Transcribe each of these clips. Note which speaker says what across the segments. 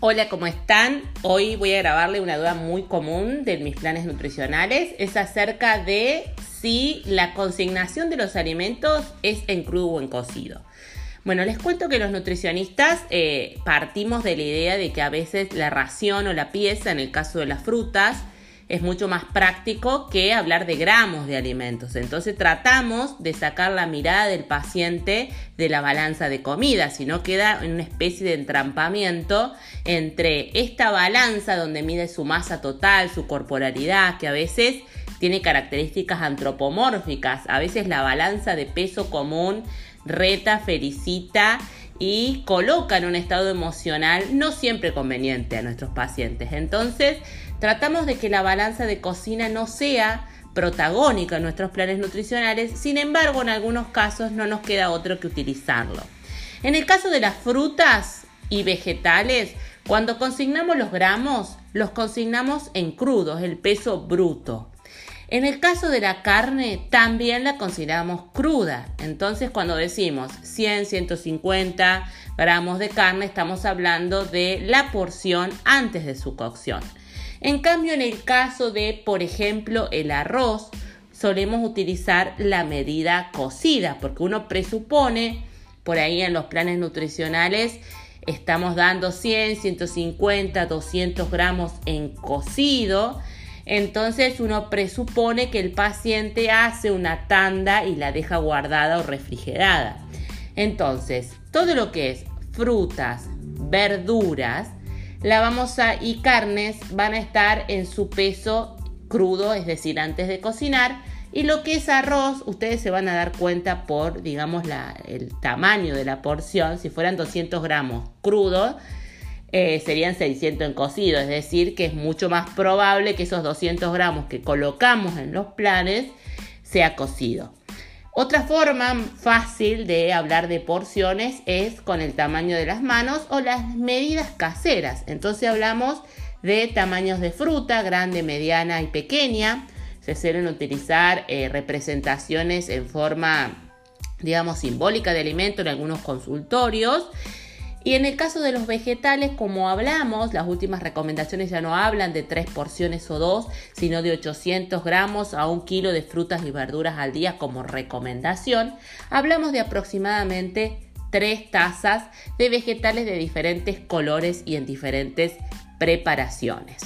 Speaker 1: Hola, ¿cómo están? Hoy voy a grabarle una duda muy común de mis planes nutricionales. Es acerca de si la consignación de los alimentos es en crudo o en cocido. Bueno, les cuento que los nutricionistas eh, partimos de la idea de que a veces la ración o la pieza, en el caso de las frutas, es mucho más práctico que hablar de gramos de alimentos. Entonces tratamos de sacar la mirada del paciente de la balanza de comida, si no queda en una especie de entrampamiento entre esta balanza donde mide su masa total, su corporalidad, que a veces tiene características antropomórficas, a veces la balanza de peso común reta, felicita y coloca en un estado emocional no siempre conveniente a nuestros pacientes. Entonces, tratamos de que la balanza de cocina no sea protagónica en nuestros planes nutricionales, sin embargo, en algunos casos no nos queda otro que utilizarlo. En el caso de las frutas y vegetales, cuando consignamos los gramos, los consignamos en crudos, el peso bruto. En el caso de la carne, también la consideramos cruda. Entonces, cuando decimos 100, 150 gramos de carne, estamos hablando de la porción antes de su cocción. En cambio, en el caso de, por ejemplo, el arroz, solemos utilizar la medida cocida, porque uno presupone, por ahí en los planes nutricionales, estamos dando 100, 150, 200 gramos en cocido entonces uno presupone que el paciente hace una tanda y la deja guardada o refrigerada. Entonces, todo lo que es frutas, verduras, la y carnes van a estar en su peso crudo, es decir, antes de cocinar. Y lo que es arroz, ustedes se van a dar cuenta por, digamos, el tamaño de la porción. Si fueran 200 gramos crudos, eh, serían 600 en cocido, es decir, que es mucho más probable que esos 200 gramos que colocamos en los planes sea cocido. Otra forma fácil de hablar de porciones es con el tamaño de las manos o las medidas caseras. Entonces hablamos de tamaños de fruta, grande, mediana y pequeña. Se suelen utilizar eh, representaciones en forma, digamos, simbólica de alimento en algunos consultorios. Y en el caso de los vegetales, como hablamos, las últimas recomendaciones ya no hablan de tres porciones o dos, sino de 800 gramos a un kilo de frutas y verduras al día como recomendación. Hablamos de aproximadamente tres tazas de vegetales de diferentes colores y en diferentes preparaciones.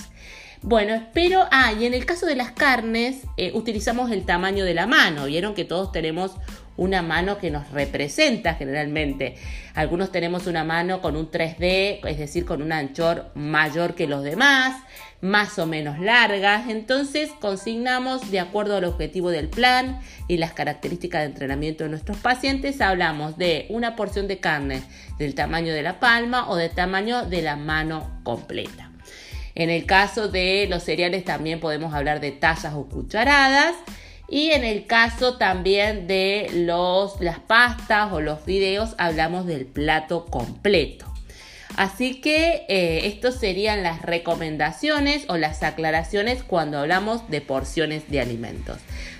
Speaker 1: Bueno, espero. Ah, y en el caso de las carnes, eh, utilizamos el tamaño de la mano. Vieron que todos tenemos una mano que nos representa generalmente. Algunos tenemos una mano con un 3D, es decir, con un anchor mayor que los demás, más o menos largas. Entonces consignamos de acuerdo al objetivo del plan y las características de entrenamiento de nuestros pacientes. Hablamos de una porción de carne del tamaño de la palma o del tamaño de la mano completa. En el caso de los cereales también podemos hablar de tazas o cucharadas. Y en el caso también de los, las pastas o los videos, hablamos del plato completo. Así que eh, estas serían las recomendaciones o las aclaraciones cuando hablamos de porciones de alimentos.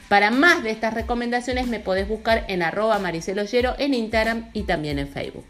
Speaker 1: Para más de estas recomendaciones me podés buscar en arroba mariceloyero en Instagram y también en Facebook.